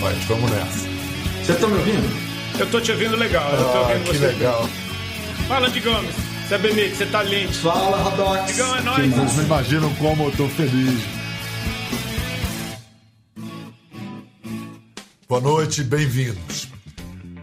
Vai, vamos nessa. Você tá me ouvindo? Eu tô te ouvindo legal. Eu tô Ah, ouvindo que você. legal. Fala, Digamos. Você é Benito, você tá lindo. Fala, Rodox. Digão, é nóis. Vocês não imaginam como eu tô feliz. Boa noite, bem-vindos.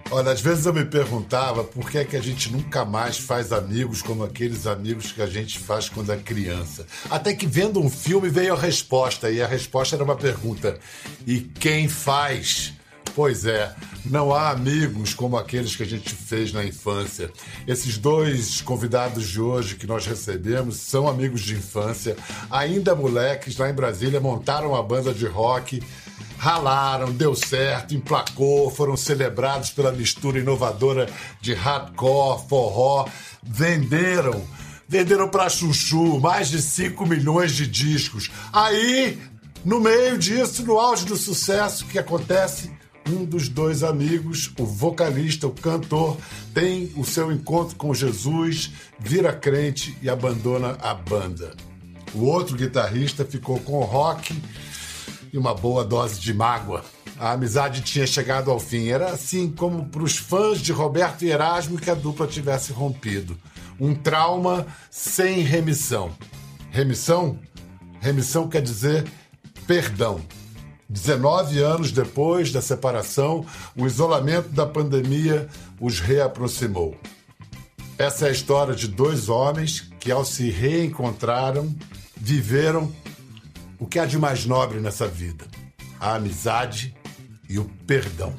Olha, às vezes eu me perguntava por que é que a gente nunca mais faz amigos como aqueles amigos que a gente faz quando é criança. Até que vendo um filme veio a resposta, e a resposta era uma pergunta: e quem faz? Pois é, não há amigos como aqueles que a gente fez na infância. Esses dois convidados de hoje que nós recebemos são amigos de infância, ainda moleques lá em Brasília, montaram uma banda de rock ralaram, deu certo, emplacou, foram celebrados pela mistura inovadora de hardcore, forró, venderam, venderam pra chuchu mais de 5 milhões de discos. Aí, no meio disso, no auge do sucesso que acontece, um dos dois amigos, o vocalista, o cantor, tem o seu encontro com Jesus, vira crente e abandona a banda. O outro guitarrista ficou com o rock e uma boa dose de mágoa. A amizade tinha chegado ao fim. Era assim como para os fãs de Roberto e Erasmo que a dupla tivesse rompido. Um trauma sem remissão. Remissão? Remissão quer dizer perdão. 19 anos depois da separação, o isolamento da pandemia os reaproximou. Essa é a história de dois homens que, ao se reencontraram, viveram o que há de mais nobre nessa vida: a amizade e o perdão.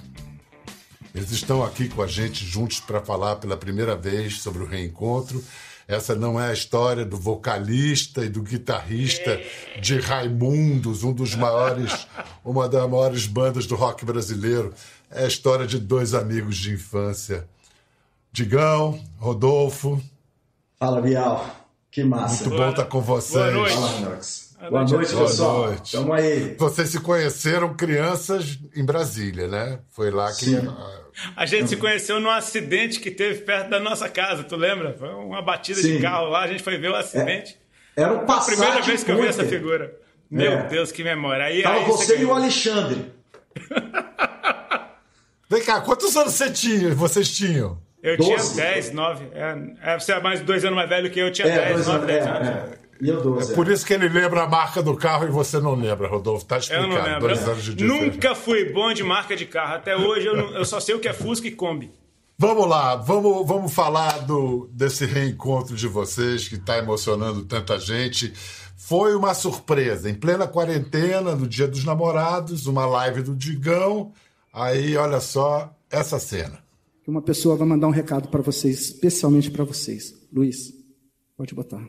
Eles estão aqui com a gente juntos para falar pela primeira vez sobre o reencontro. Essa não é a história do vocalista e do guitarrista de Raimundos, um dos maiores, uma das maiores bandas do rock brasileiro. É a história de dois amigos de infância. Digão, Rodolfo, Fala, Bial. Que massa. muito bom estar com vocês. Boa noite. Fala. Boa Boa noite, noite, Boa pessoal. noite. Tamo aí. Vocês se conheceram crianças em Brasília, né? Foi lá que. Sim. A gente se conheceu num acidente que teve perto da nossa casa, tu lembra? Foi uma batida de Sim. carro lá, a gente foi ver o acidente. Era o a Passat primeira vez que eu vi essa figura. Meu É. Deus, que memória. Aí, Tava aí você e o. Alexandre. Vem cá, quantos anos você tinha? Vocês tinham? Eu Doze. tinha 10, 9. É, é, você é mais dois anos mais velho que eu, eu tinha É, 10, dois 9, anos. 10 É, anos. é. E eu 12. Por isso que ele lembra a marca do carro e você não lembra, Rodolfo. Tá Eu explicado. não lembro. Dois anos de diferença. Nunca fui bom de marca de carro. Até hoje eu, não- eu só sei o que é Fusca e Kombi. Vamos lá, vamos, vamos falar do, desse reencontro de vocês que está emocionando tanta gente. Foi uma surpresa, em plena quarentena, no Dia dos Namorados, uma live do Digão. Aí, olha só essa cena. que uma pessoa vai mandar um recado para vocês, especialmente para vocês. Luiz, pode botar.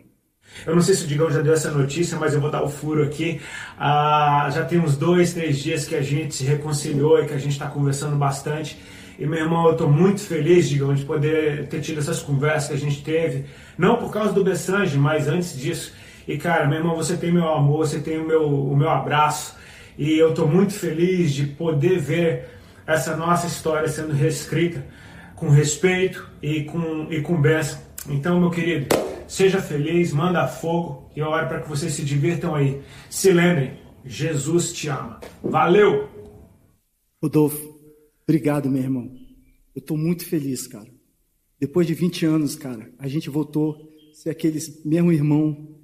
Eu não sei se o Digão já deu essa notícia, mas eu vou dar o furo aqui. Ah, já tem uns dois, três dias que a gente se reconciliou e que a gente está conversando bastante. E meu irmão, eu estou muito feliz, Digão, de poder ter tido essas conversas que a gente teve. Não por causa do Bessange, mas antes disso. E cara, meu irmão, você tem meu amor, você tem o meu, o meu abraço. E eu estou muito feliz de poder ver essa nossa história sendo reescrita com respeito e com, e com bênção. Então, meu querido, seja feliz, manda fogo e eu oro para que vocês se divirtam aí. Se lembrem, Jesus te ama. Valeu! Rodolfo, obrigado, meu irmão. Eu estou muito feliz, cara. Depois de 20 anos, cara, a gente voltou a ser aqueles mesmo irmão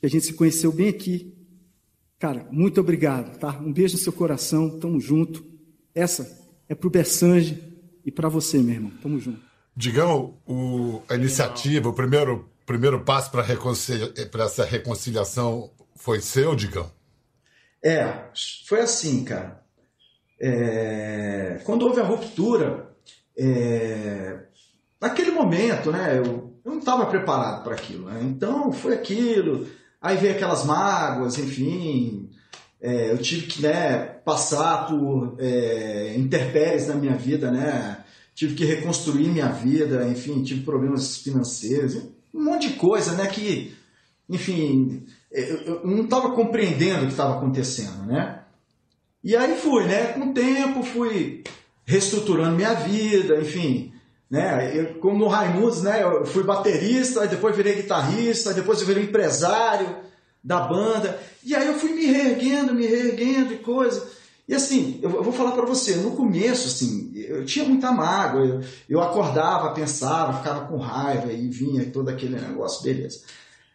que a gente se conheceu bem aqui. Cara, muito obrigado, tá? Um beijo no seu coração, tamo junto. Essa é pro Bessange e para você, meu irmão. Tamo junto. Digão, o- a iniciativa, o primeiro, primeiro passo para essa reconciliação foi seu, Digão? É, foi assim, cara. É, quando houve a ruptura, é, naquele momento, né, eu, eu não estava preparado para aquilo. Né? Então foi aquilo, aí veio aquelas mágoas, enfim. é, eu tive que né, passar por é, na minha vida, né? Tive que reconstruir minha vida, enfim, tive problemas financeiros, um monte de coisa, né? Que, enfim, eu, eu não estava compreendendo o que estava acontecendo, né? E aí fui, né? Com o tempo fui reestruturando minha vida, enfim, né? Eu, como no Raimundos, né? Eu fui baterista, depois virei guitarrista, depois eu virei empresário, da banda. E aí eu fui me reerguendo, me reerguendo e coisa. E assim, eu vou falar para você, no começo, assim, eu tinha muita mágoa, eu, eu acordava, pensava, ficava com raiva e vinha todo aquele negócio, beleza.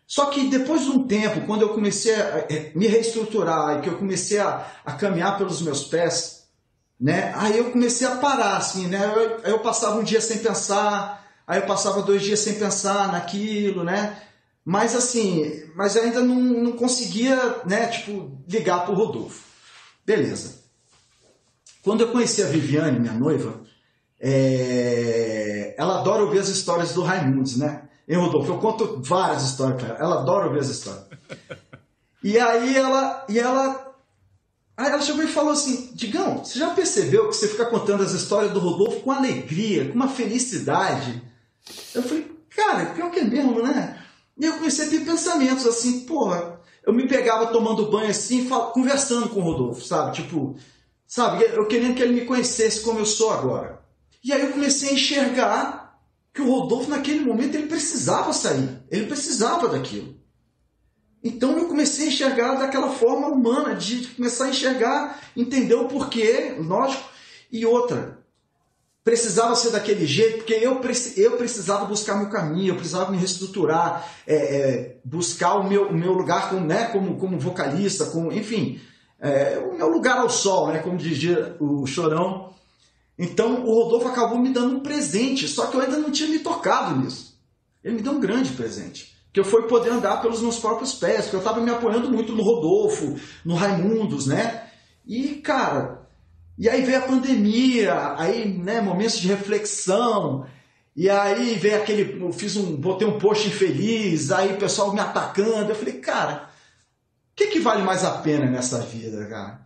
Só que depois de um tempo, quando eu comecei a me reestruturar e que eu comecei a, a caminhar pelos meus pés, né, aí eu comecei a parar, assim, né, eu, eu passava um dia sem pensar, aí eu passava dois dias sem pensar naquilo, né, mas assim, mas ainda não, não conseguia, né, tipo, ligar pro Rodolfo. Beleza. Quando eu conheci a Viviane, minha noiva, é... ela adora ouvir as histórias do Raimundos, né? Em Rodolfo, eu conto várias histórias para ela. Ela adora ouvir as histórias. E aí ela, e ela, aí ela chegou e falou assim: Digão, você já percebeu que você fica contando as histórias do Rodolfo com alegria, com uma felicidade? Eu falei, cara, pior que é mesmo, né? E eu comecei a ter pensamentos assim, porra, eu me pegava tomando banho assim, conversando com o Rodolfo, sabe? Tipo, sabe? Eu querendo que ele me conhecesse como eu sou agora. E aí eu comecei a enxergar que o Rodolfo, naquele momento, ele precisava sair. Ele precisava daquilo. Então eu comecei a enxergar daquela forma humana, de começar a enxergar, entender o porquê, lógico. E outra, precisava ser daquele jeito, porque eu, eu precisava buscar meu caminho, eu precisava me reestruturar, é, é, buscar o meu, o meu lugar como, né, como, como vocalista, como, enfim, é, o meu lugar ao sol, né, como dizia o Chorão. Então o Rodolfo acabou me dando um presente, só que eu ainda não tinha me tocado nisso. Ele me deu um grande presente. Que eu fui poder andar pelos meus próprios pés, porque eu estava me apoiando muito no Rodolfo, no Raimundos, né? E, cara, e aí veio a pandemia, aí, né, momentos de reflexão, e aí veio aquele, eu fiz um, botei um post infeliz, aí o pessoal me atacando, eu falei, cara, que, que vale mais a pena nessa vida, cara?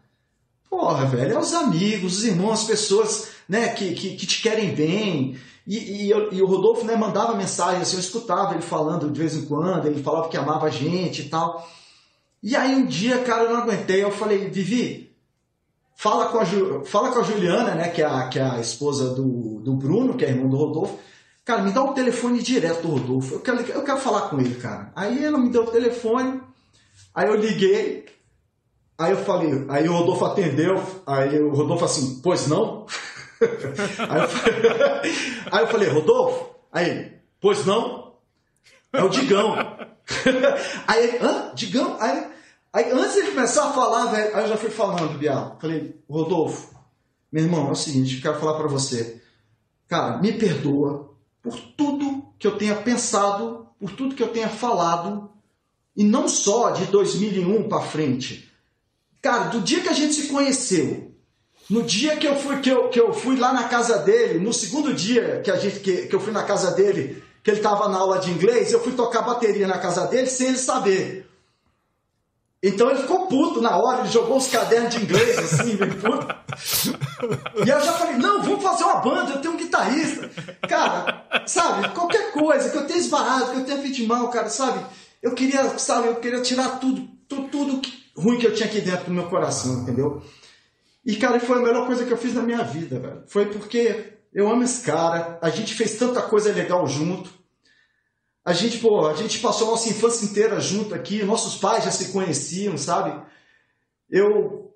Porra, velho, é os amigos, os irmãos, as pessoas, né, que, que, que te querem bem, e, e, e, o Rodolfo, né, mandava mensagem, assim, eu escutava ele falando de vez em quando, ele falava que amava a gente e tal, e aí um dia, cara, eu não aguentei, eu falei, Vivi, Fala com a, Ju, fala com a Juliana, né, que é a, que é a esposa do, do Bruno, que é irmão do Rodolfo. Cara, me dá o telefone direto do Rodolfo. Eu quero, eu quero falar com ele, cara. Aí ela me deu o telefone, aí eu liguei, aí eu falei, aí o Rodolfo atendeu, aí o Rodolfo assim, pois não? aí, eu falei, aí eu falei, Rodolfo? Aí pois não? É o Digão. aí ele, hã? Digão? Aí Aí antes de começar a falar, velho, aí eu já fui falando, Bial. Falei, Rodolfo, meu irmão, é o seguinte, eu quero falar para você. Cara, me perdoa por tudo que eu tenha pensado, por tudo que eu tenha falado, e não só de 2001 para frente. Cara, do dia que a gente se conheceu, no dia que eu fui, que eu, que eu fui lá na casa dele, no segundo dia que, a gente, que, que eu fui na casa dele, que ele estava na aula de inglês, eu fui tocar bateria na casa dele sem ele saber. Então ele ficou puto na hora, ele jogou os cadernos de inglês assim, bem puto. E eu já falei, não, vamos fazer uma banda, eu tenho um guitarrista. Cara, sabe, qualquer coisa, que eu tenha esbarrado, que eu tenha feito mal, cara, sabe? Eu queria, sabe, eu queria tirar tudo, tudo, tudo ruim que eu tinha aqui dentro do meu coração, entendeu? E, cara, foi a melhor coisa que eu fiz na minha vida, velho. Foi porque eu amo esse cara, a gente fez tanta coisa legal junto. A gente, pô, a gente passou a nossa infância inteira junto aqui, nossos pais já se conheciam, sabe? Eu.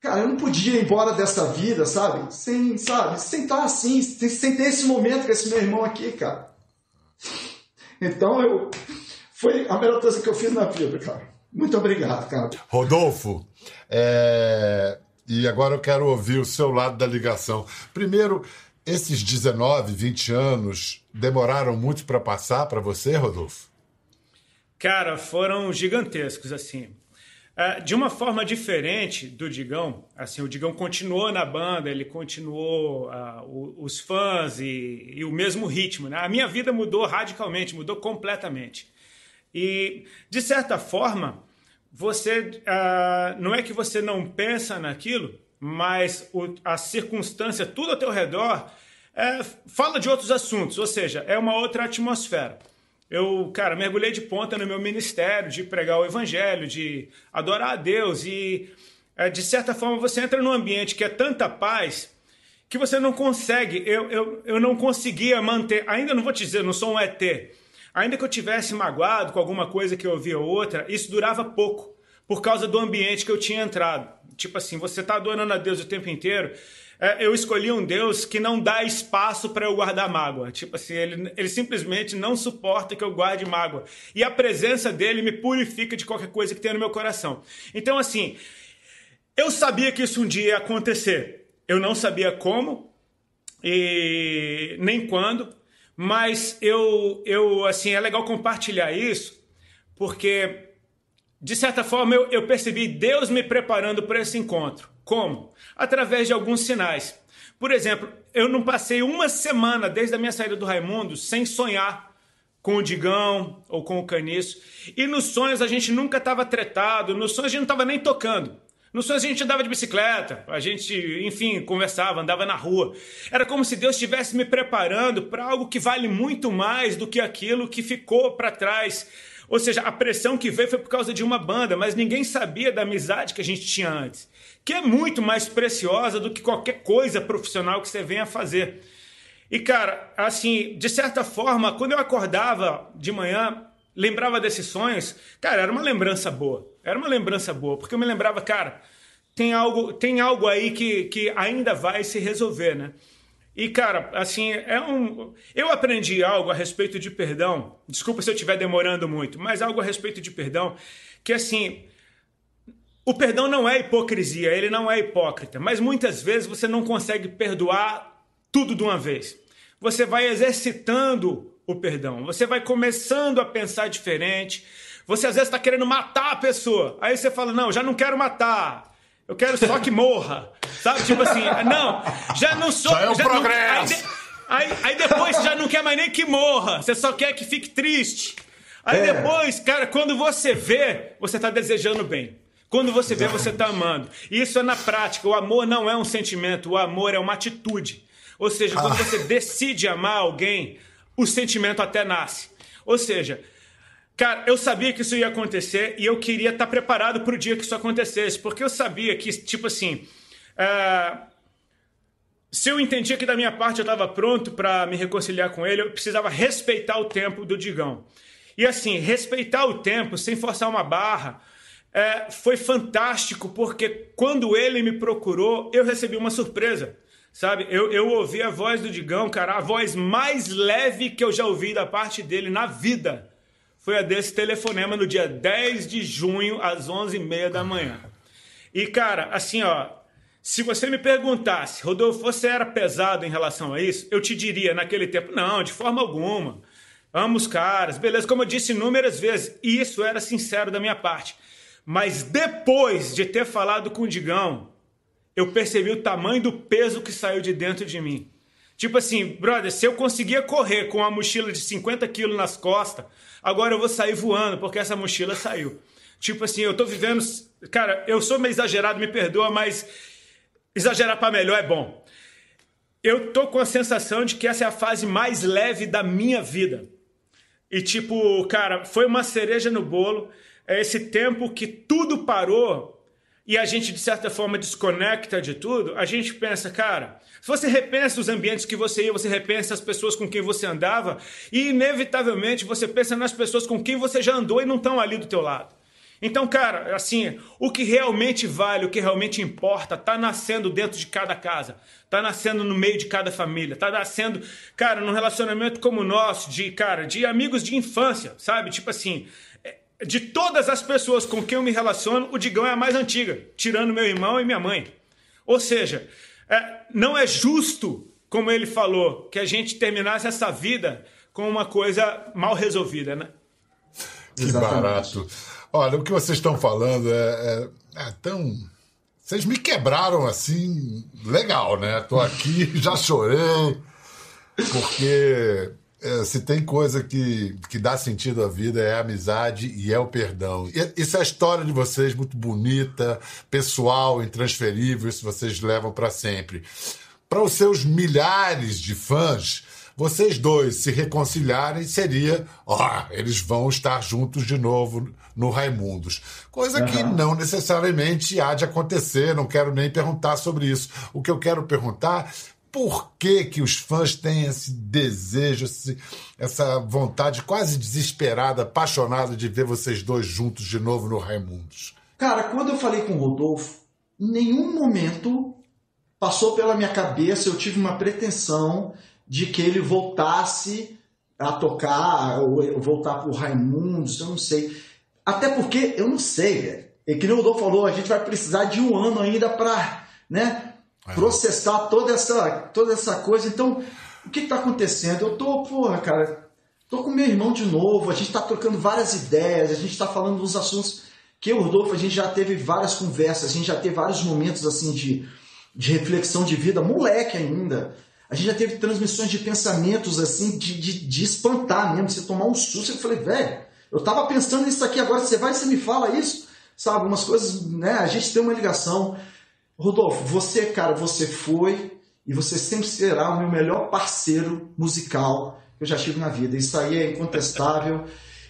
Cara, eu não podia ir embora dessa vida, sabe? Sem, sabe? Sem estar assim, sem, sem ter esse momento com esse meu irmão aqui, cara. Então eu. Foi a melhor coisa que eu fiz na vida, cara. Muito obrigado, cara. Rodolfo, é... e agora eu quero ouvir o seu lado da ligação. Primeiro, esses 19, 20 anos demoraram muito para passar para você, Rodolfo? Cara, foram gigantescos, assim. É, de uma forma diferente do Digão, assim, o Digão continuou na banda, ele continuou uh, os fãs e, e, o mesmo ritmo. Né? A minha vida mudou radicalmente, mudou completamente. E, de certa forma, você uh, não é que você não pensa naquilo, mas o, a circunstância, tudo ao teu redor, é, fala de outros assuntos, ou seja, é uma outra atmosfera. Eu, cara, mergulhei de ponta no meu ministério, de pregar o evangelho, de adorar a Deus e, é, de certa forma, você entra num ambiente que é tanta paz que você não consegue, eu, eu, eu não conseguia manter, ainda não vou te dizer, não sou um ET, Ainda que eu tivesse magoado com alguma coisa que eu ouvia outra, isso durava pouco, por causa do ambiente que eu tinha entrado. Tipo assim, você está adorando a Deus o tempo inteiro. É, eu escolhi um Deus que não dá espaço para eu guardar mágoa. Tipo assim, ele, ele simplesmente não suporta que eu guarde mágoa. E a presença dele me purifica de qualquer coisa que tenha no meu coração. Então, assim, eu sabia que isso um dia ia acontecer. Eu não sabia como e nem quando, mas eu, eu assim, é legal compartilhar isso, porque de certa forma eu, eu percebi Deus me preparando para esse encontro. Como? Através de alguns sinais. Por exemplo, eu não passei uma semana desde a minha saída do Raimundo sem sonhar com o Digão ou com o Caniço. E nos sonhos a gente nunca estava tretado, nos sonhos a gente não estava nem tocando. Nos sonhos a gente andava de bicicleta, a gente, enfim, conversava, andava na rua. Era como se Deus estivesse me preparando para algo que vale muito mais do que aquilo que ficou para trás. Ou seja, a pressão que veio foi por causa de uma banda, mas ninguém sabia da amizade que a gente tinha antes, que é muito mais preciosa do que qualquer coisa profissional que você venha fazer. E cara, assim, de certa forma, quando eu acordava de manhã, lembrava desses sonhos, cara, era uma lembrança boa. Era uma lembrança boa, porque eu me lembrava, cara, tem algo, tem algo aí que, que ainda vai se resolver, né? E, cara, assim, é um. Eu aprendi algo a respeito de perdão. Desculpa se eu estiver demorando muito, mas algo a respeito de perdão, que assim. O perdão não é hipocrisia, ele não é hipócrita, mas muitas vezes você não consegue perdoar tudo de uma vez. Você vai exercitando o perdão. Você vai começando a pensar diferente. Você às vezes está querendo matar a pessoa. Aí você fala: Não, já não quero matar. Eu quero só que morra. Sabe? Tipo assim, não, já não sou. Já é um já progresso. Não, aí, aí, aí, depois você já não quer mais nem que morra. Você só quer que fique triste. Aí é. depois, cara, quando você vê, você está desejando bem. Quando você vê, você está amando. E isso é na prática. O amor não é um sentimento, o amor é uma atitude. Ou seja, quando ah. você decide amar alguém, o sentimento até nasce. Ou seja, cara, eu sabia que isso ia acontecer e eu queria estar preparado para o dia que isso acontecesse, porque eu sabia que, tipo assim, uh, se eu entendia que da minha parte eu estava pronto para me reconciliar com ele, eu precisava respeitar o tempo do Digão. E assim, respeitar o tempo sem forçar uma barra. É, foi fantástico porque quando ele me procurou, eu recebi uma surpresa. Sabe, eu, eu ouvi a voz do Digão, cara, a voz mais leve que eu já ouvi da parte dele na vida foi a desse telefonema no dia 10 de junho, às 11h30 da manhã. E, cara, assim, ó, se você me perguntasse, Rodolfo, você era pesado em relação a isso? Eu te diria naquele tempo, não, de forma alguma. Amo os caras, beleza, como eu disse inúmeras vezes, isso era sincero da minha parte. Mas depois de ter falado com o Digão, eu percebi o tamanho do peso que saiu de dentro de mim. Tipo assim, brother, se eu conseguia correr com uma mochila de 50 quilos nas costas, agora eu vou sair voando, porque essa mochila saiu. Tipo assim, eu tô vivendo. Cara, eu sou meio exagerado, me perdoa, mas exagerar para melhor é bom. Eu tô com a sensação de que essa é a fase mais leve da minha vida. E tipo, cara, foi uma cereja no bolo. É esse tempo que tudo parou e a gente, de certa forma, desconecta de tudo, a gente pensa, cara, se você repensa os ambientes que você ia, você repensa as pessoas com quem você andava, e inevitavelmente você pensa nas pessoas com quem você já andou e não estão ali do teu lado. Então, cara, assim, o que realmente vale, o que realmente importa, tá nascendo dentro de cada casa, tá nascendo no meio de cada família, tá nascendo, cara, num relacionamento como o nosso, de, cara, de amigos de infância, sabe? Tipo assim, de todas as pessoas com quem eu me relaciono, o Digão é a mais antiga, tirando meu irmão e minha mãe. Ou seja, é, não é justo, como ele falou, que a gente terminasse essa vida com uma coisa mal resolvida, né? Que Exatamente. barato. Olha, o que vocês estão falando é, é, é tão. Vocês me quebraram assim, legal, né? Tô aqui, já chorei, porque é, se tem coisa que, que dá sentido à vida é a amizade e é o perdão. E, isso é a história de vocês muito bonita, pessoal, intransferível, isso vocês levam para sempre. Para os seus milhares de fãs, vocês dois se reconciliarem seria, ó, eles vão estar juntos de novo no Raimundos. Coisa uhum. que não necessariamente há de acontecer, não quero nem perguntar sobre isso. O que eu quero perguntar por que, que os fãs têm esse desejo, esse, essa vontade quase desesperada, apaixonada de ver vocês dois juntos de novo no Raimundos? Cara, quando eu falei com o Rodolfo, em nenhum momento passou pela minha cabeça, eu tive uma pretensão de que ele voltasse a tocar, ou voltar pro Raimundos, eu não sei. Até porque eu não sei, velho. E que o Rodolfo falou, a gente vai precisar de um ano ainda para né. Processar toda essa, toda essa coisa. Então, o que está acontecendo? Eu tô, porra, cara, tô com meu irmão de novo, a gente está trocando várias ideias, a gente está falando dos assuntos que o Rodolfo, a gente já teve várias conversas, a gente já teve vários momentos assim de, de reflexão de vida, moleque ainda. A gente já teve transmissões de pensamentos assim, de, de, de espantar mesmo, você tomar um susto. Eu falei, velho, eu tava pensando nisso aqui agora, você vai e você me fala isso? Sabe, algumas coisas, né? A gente tem uma ligação. Rodolfo, você, cara, você foi e você sempre será o meu melhor parceiro musical que eu já tive na vida. Isso aí é incontestável.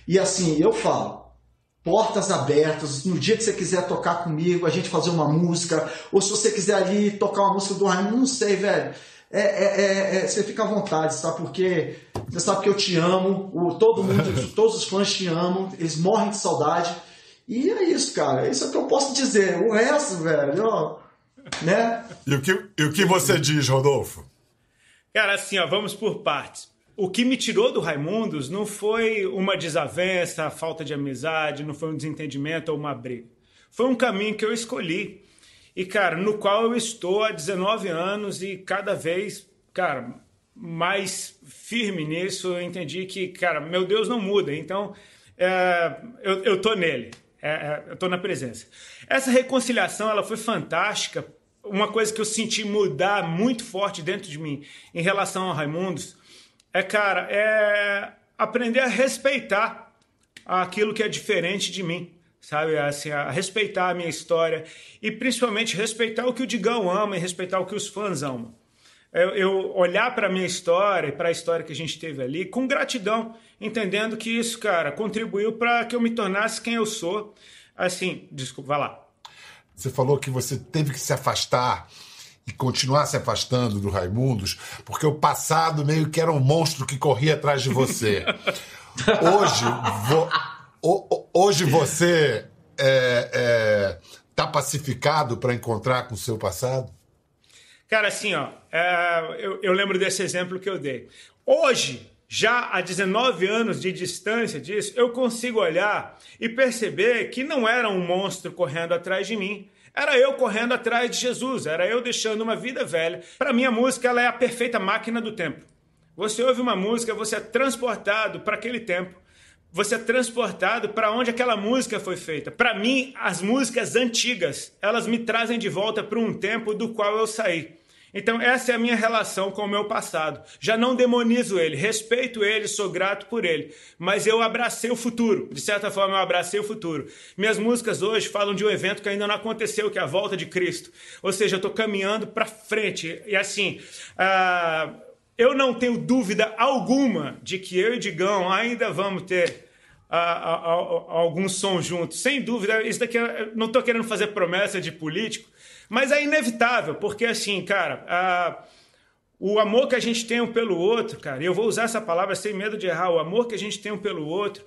E assim, eu falo, portas abertas, no dia que você quiser tocar comigo, a gente fazer uma música, ou se você quiser ali tocar uma música do Raimundo, não sei, velho. É, é, é, é, você fica à vontade, sabe? Porque você sabe que eu te amo, o, todo mundo, todos os fãs te amam, eles morrem de saudade. E é isso, cara. Isso é o que eu posso dizer. O resto, velho, ó, né? E o que, e o que você diz, Rodolfo? Cara, assim, ó, vamos por partes. O que me tirou do Raimundos não foi uma desavença, falta de amizade, não foi um desentendimento ou uma briga. Foi um caminho que eu escolhi. E, cara, no qual eu estou há 19 anos e cada vez, cara, mais firme nisso, eu entendi que, cara, meu Deus não muda. Então, é, eu, eu tô nele. É, é, eu tô na presença. Essa reconciliação, ela foi fantástica. Uma coisa que eu senti mudar muito forte dentro de mim em relação ao Raimundos é, cara, é aprender a respeitar aquilo que é diferente de mim, sabe? Assim, a respeitar a minha história e principalmente respeitar o que o Digão ama e respeitar o que os fãs amam. Eu, eu olhar para a minha história e para a história que a gente teve ali com gratidão, entendendo que isso, cara, contribuiu para que eu me tornasse quem eu sou. Assim, desculpa, vai lá. Você falou que você teve que se afastar e continuar se afastando do Raimundos, porque o passado meio que era um monstro que corria atrás de você. Hoje, vo, hoje você está é, é, tá pacificado para encontrar com o seu passado? Cara, assim, ó, é, eu, eu lembro desse exemplo que eu dei. Hoje, já há 19 anos de distância disso, eu consigo olhar e perceber que não era um monstro correndo atrás de mim, era eu correndo atrás de Jesus, era eu deixando uma vida velha. Para mim, a música ela é a perfeita máquina do tempo. Você ouve uma música, você é transportado para aquele tempo. Você é transportado para onde aquela música foi feita. Para mim, as músicas antigas, elas me trazem de volta para um tempo do qual eu saí. Então, essa é a minha relação com o meu passado. Já não demonizo ele, respeito ele, sou grato por ele. Mas eu abracei o futuro. De certa forma, eu abracei o futuro. Minhas músicas hoje falam de um evento que ainda não aconteceu, que é a volta de Cristo. Ou seja, eu estou caminhando para frente. E assim. Uh, eu não tenho dúvida alguma de que eu e Digão ainda vamos ter a, a, a, algum som juntos. Sem dúvida, isso daqui não estou querendo fazer promessa de político, mas é inevitável, porque assim, cara, a, o amor que a gente tem um pelo outro, cara, eu vou usar essa palavra sem medo de errar, o amor que a gente tem um pelo outro,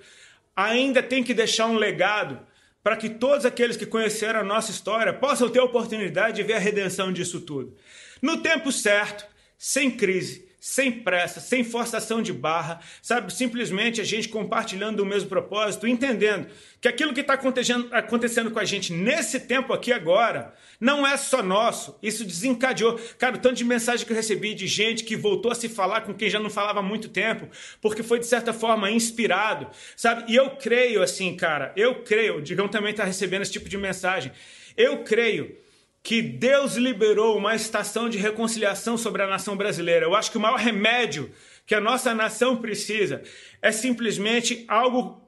ainda tem que deixar um legado para que todos aqueles que conheceram a nossa história possam ter a oportunidade de ver a redenção disso tudo. No tempo certo, sem crise, sem pressa, sem forçação de barra, sabe? Simplesmente a gente compartilhando o mesmo propósito, entendendo que aquilo que está acontecendo, acontecendo com a gente nesse tempo aqui agora não é só nosso. Isso desencadeou. Cara, o tanto de mensagem que eu recebi de gente que voltou a se falar com quem já não falava há muito tempo, porque foi de certa forma inspirado, sabe? E eu creio assim, cara, eu creio, o Digão também está recebendo esse tipo de mensagem. Eu creio que Deus liberou uma estação de reconciliação sobre a nação brasileira. Eu acho que o maior remédio que a nossa nação precisa é simplesmente algo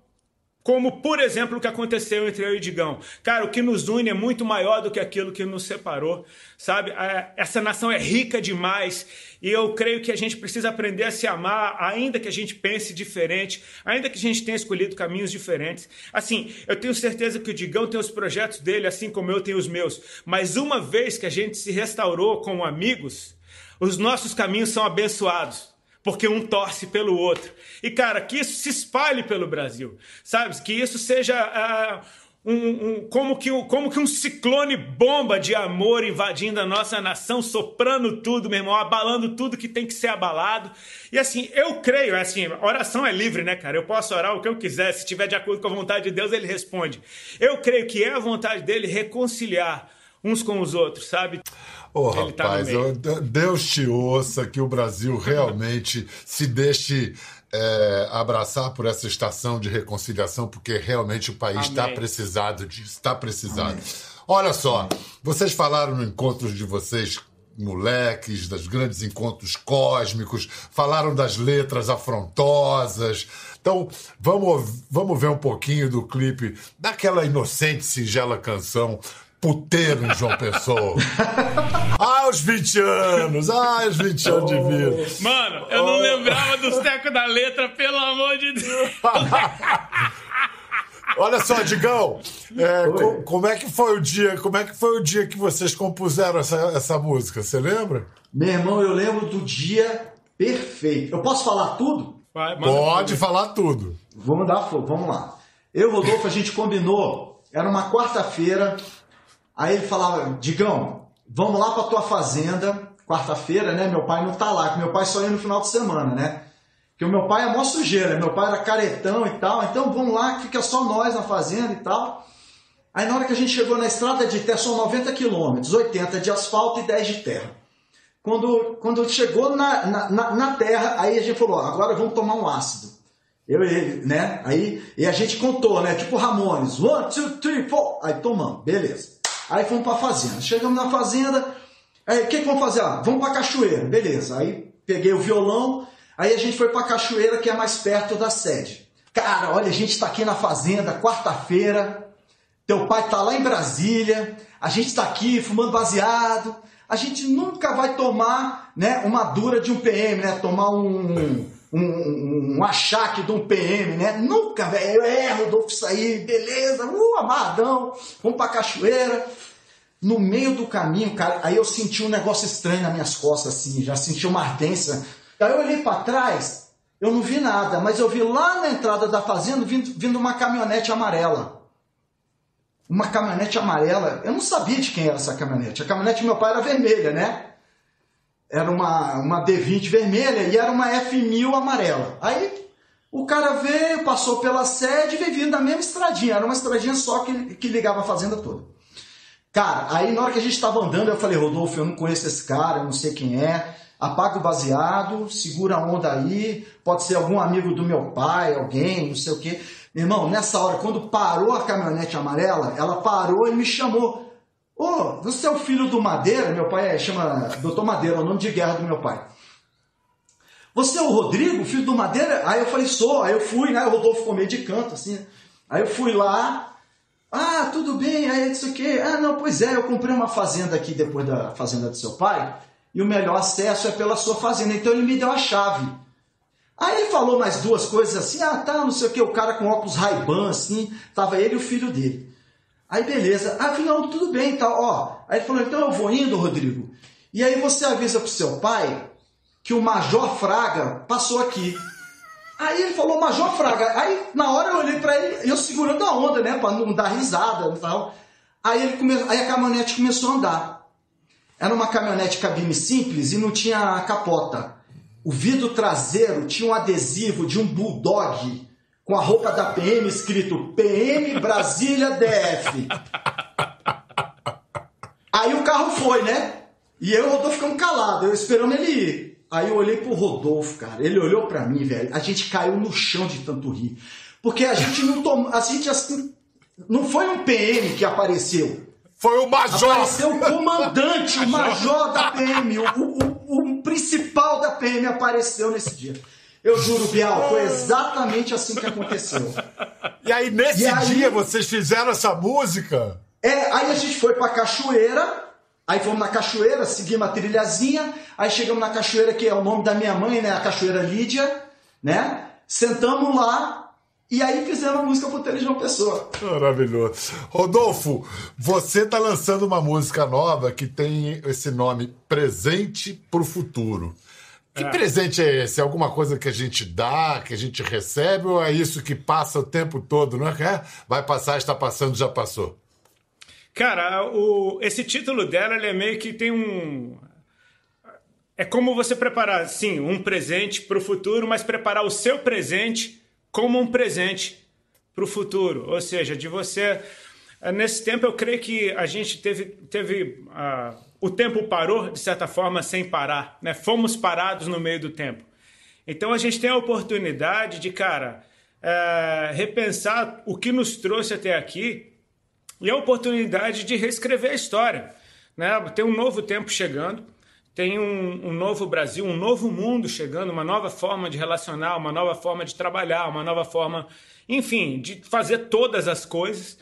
como, por exemplo, o que aconteceu entre eu e Digão. Cara, o que nos une é muito maior do que aquilo que nos separou, sabe? Essa nação é rica demais e eu creio que a gente precisa aprender a se amar, ainda que a gente pense diferente, ainda que a gente tenha escolhido caminhos diferentes. Assim, eu tenho certeza que o Digão tem os projetos dele, assim como eu tenho os meus. Mas uma vez que a gente se restaurou como amigos, Os nossos caminhos são abençoados porque um torce pelo outro. E, cara, que isso se espalhe pelo Brasil, sabe? Que isso seja uh, um, um, como, que, como que um ciclone bomba de amor invadindo a nossa nação, soprando tudo, meu irmão, abalando tudo que tem que ser abalado. E assim, eu creio, assim, oração é livre, né, cara? Eu posso orar o que eu quiser, se estiver de acordo com a vontade de Deus, ele responde. Eu creio que é a vontade dele reconciliar uns com os outros, sabe? Ô, oh, rapaz, tá Deus te ouça que o Brasil realmente se deixe é, abraçar por essa estação de reconciliação, porque realmente o país está precisado disso, está precisado. Amém. Olha só, vocês falaram no encontro de vocês moleques, dos grandes encontros cósmicos, falaram das letras afrontosas. Então, vamos, vamos ver um pouquinho do clipe daquela inocente, singela canção puteiro em João Pessoa. ah, os 20 anos! Ah, os 20 anos de vida. Mano, eu não lembrava dos tecos da letra, pelo amor de Deus. Olha só, Digão, é, co como é que foi o dia? Como é que foi o dia que vocês compuseram essa, essa música? Você lembra? Meu irmão, eu lembro do dia perfeito. Eu posso falar tudo? Vai, Pode falar tudo. Vamos dar fogo, vamos lá. Eu, Rodolfo, a gente combinou. Era uma quarta-feira, Aí ele falava, Digão, vamos lá para tua fazenda, quarta-feira, né? Meu pai não tá lá, que meu pai só ia no final de semana, né? Porque o meu pai é mó sujeira, meu pai era caretão e tal, então vamos lá, que fica só nós na fazenda e tal. Aí na hora que a gente chegou na estrada de terra, são 90 quilômetros, 80 de asfalto e 10 de terra. Quando, quando chegou na, na, na, terra, aí a gente falou, agora vamos tomar um ácido. Eu e ele, né? Aí, e a gente contou, né? Tipo Ramones, one, two, three, four. Aí tomamos, beleza. Aí fomos para a fazenda. Chegamos na fazenda, aí o que, que vamos fazer? Ah, vamos para a cachoeira, beleza. Aí peguei o violão, aí a gente foi para a cachoeira que é mais perto da sede. Cara, olha, a gente está aqui na fazenda, quarta-feira, teu pai está lá em Brasília, a gente está aqui fumando baseado, a gente nunca vai tomar né, uma dura de um PM, né? Tomar um, um, um achaque de um PM, né? Nunca, velho. É, Rodolfo, isso aí, beleza, uh, amarradão, vamos pra cachoeira. No meio do caminho, cara, aí eu senti um negócio estranho nas minhas costas, assim, já senti uma ardência. Aí eu olhei para trás, eu não vi nada, mas eu vi lá na entrada da fazenda vindo, vindo uma caminhonete amarela. Uma caminhonete amarela, eu não sabia de quem era essa caminhonete. A caminhonete do meu pai era vermelha, né? Era uma, uma D20 vermelha e era uma F1000 amarela. Aí o cara veio, passou pela sede e veio vindo da mesma estradinha. Era uma estradinha só que, que ligava a fazenda toda. Cara, aí na hora que a gente estava andando, eu falei, Rodolfo, eu não conheço esse cara, eu não sei quem é. Apaga o baseado, segura a onda aí, pode ser algum amigo do meu pai, alguém, não sei o quê. Irmão, nessa hora, quando parou a caminhonete amarela, ela parou e me chamou. Ô, oh, você é o filho do Madeira? Meu pai é, chama Doutor Madeira, é o nome de guerra do meu pai. Você é o Rodrigo, filho do Madeira? Aí eu falei, sou. Aí eu fui, né? O Rodolfo ficou meio de canto, assim. Aí eu fui lá. Ah, tudo bem. Aí disse o quê? Ah, não, pois é, eu comprei uma fazenda aqui depois da fazenda do seu pai. E o melhor acesso é pela sua fazenda. Então ele me deu a chave. Aí ele falou mais duas coisas assim. Ah, tá, não sei o quê. O cara com óculos Ray-Ban, assim. Tava ele e o filho dele. Aí beleza, ah, tudo bem, tal, tá, ó. Aí ele falou, então eu vou indo, Rodrigo. E aí você avisa pro seu pai que o Major Fraga passou aqui. Aí ele falou, Major Fraga. Aí na hora eu olhei para ele, eu segurando a onda, né, para não dar risada e tal. Aí, ele come... aí a caminhonete começou a andar. Era uma caminhonete cabine simples e não tinha capota. O vidro traseiro tinha um adesivo de um bulldog com a roupa da PM escrito PM Brasília DF. Aí o carro foi, né? E eu e o Rodolfo ficamos calados, eu esperando ele ir. Aí eu olhei pro Rodolfo, cara. Ele olhou para mim, velho. A gente caiu no chão de tanto rir. Porque a gente não tomou. A gente assim. Não foi um PM que apareceu. Foi o major. Apareceu o comandante, o major da PM. O, o, o principal da PM apareceu nesse dia. Eu juro, Bial, foi exatamente assim que aconteceu. E aí, nesse e dia, aí, vocês fizeram essa música? É, aí a gente foi pra cachoeira, aí fomos na cachoeira, seguimos a trilhazinha, aí chegamos na cachoeira, que é o nome da minha mãe, né? A cachoeira Lídia, né? Sentamos lá, E aí fizeram a música pro Tele João Pessoa. Maravilhoso. Rodolfo, você está lançando uma música nova que tem esse nome Presente pro Futuro. Que é. presente é esse? É alguma coisa que a gente dá, que a gente recebe, ou é isso que passa o tempo todo, não é? Vai passar, está passando, já passou. Cara, o, esse título dela ele é meio que tem um. É como você preparar, sim, um presente para o futuro, mas preparar o seu presente como um presente para o futuro. Ou seja, de você. Nesse tempo, eu creio que a gente teve. teve uh, o tempo parou, de certa forma, sem parar. Né? Fomos parados no meio do tempo. Então a gente tem a oportunidade de, cara, uh, repensar o que nos trouxe até aqui e a oportunidade de reescrever a história. Né? Tem um novo tempo chegando, tem um, um, novo Brasil, um novo mundo chegando, uma nova forma de relacionar, uma nova forma de trabalhar, uma nova forma, enfim, de fazer todas as coisas.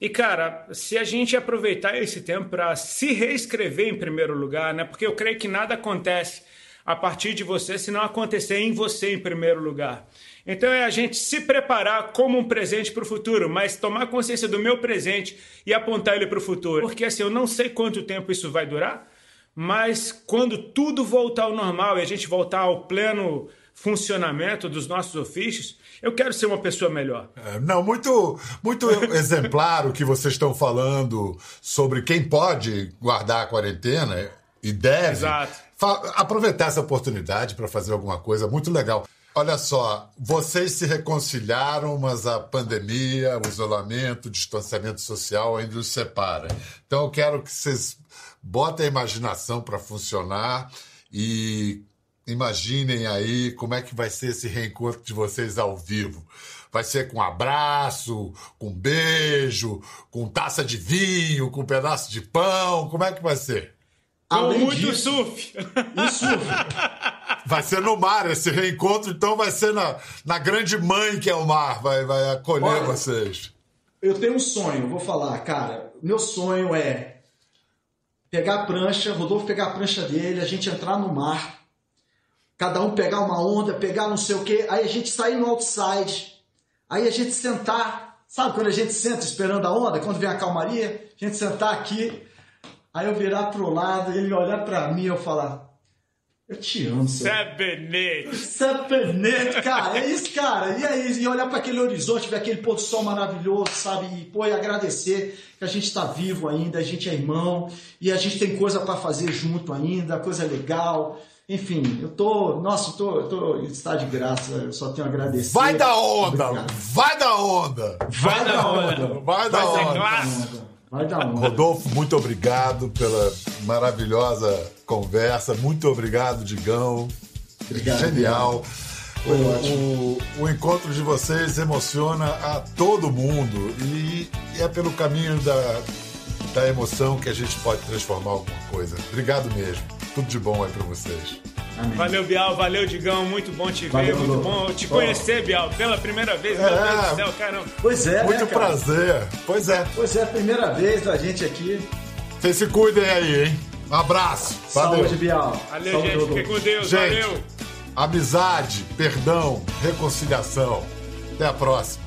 E cara, se a gente aproveitar esse tempo para se reescrever em primeiro lugar, né? Porque eu creio que nada acontece a partir de você se não acontecer em você em primeiro lugar. Então é a gente se preparar como um presente para o futuro, mas tomar consciência do meu presente e apontar ele para o futuro. Porque assim, eu não sei quanto tempo isso vai durar, mas quando tudo voltar ao normal e a gente voltar ao pleno funcionamento dos nossos ofícios, eu quero ser uma pessoa melhor. É, não, muito, muito exemplar o que vocês estão falando sobre quem pode guardar a quarentena e deve. Exato. Aproveitar essa oportunidade para fazer alguma coisa muito legal. Olha só, vocês se reconciliaram, mas a pandemia, o isolamento, o distanciamento social ainda os separa. Então eu quero que vocês botem a imaginação para funcionar e imaginem aí como é que vai ser esse reencontro de vocês ao vivo. Vai ser com abraço, com beijo, com taça de vinho, com um pedaço de pão? Como é que vai ser? Com muito disso, surf. E surf. Vai ser no mar, esse reencontro, então vai ser na, na grande mãe que é o mar, vai, vai acolher Olha, vocês. Eu tenho um sonho, vou falar, cara. Meu sonho é pegar a prancha, Rodolfo pegar a prancha dele, a gente entrar no mar, cada um pegar uma onda, pegar não sei o quê, aí a gente sair no outside, aí a gente sentar, sabe quando a gente senta esperando a onda, quando vem a calmaria, a gente sentar aqui, aí eu virar pro lado, ele olhar para mim e eu falar, eu te amo, seu. Sabonete. Sabonete, cara. É isso, cara. E aí, e olhar para aquele horizonte, ver aquele pôr do sol maravilhoso, sabe? E, pô, e agradecer que a gente está vivo ainda, a gente é irmão e a gente tem coisa para fazer junto ainda, coisa legal. Enfim, eu tô. Nossa, eu tô, eu tô estado de graça, eu só tenho a agradecer. Vai da onda! Vai da onda! Vai, da onda! Vai da onda! Vai da onda! Rodolfo, muito obrigado pela maravilhosa conversa. Muito obrigado, Digão. Obrigado, Genial. O, o, o, encontro de vocês emociona a todo mundo e é pelo caminho da, da emoção que a gente pode transformar alguma coisa. Obrigado mesmo. Tudo de bom aí para vocês. Amém. Valeu, Bial. Valeu, Digão. Muito bom te ver. Valeu, muito bom te conhecer, Bial. Pela primeira vez. Meu é, Deus do céu, caramba. Pois é, Muito né, prazer. Pois é. Pois é, a primeira vez da gente aqui. Vocês se cuidem aí, hein? Um abraço. Valeu. Saúde, Bial. Valeu, Saúde, gente. Fique com Deus. Gente, Valeu. Amizade, perdão, reconciliação. Até a próxima.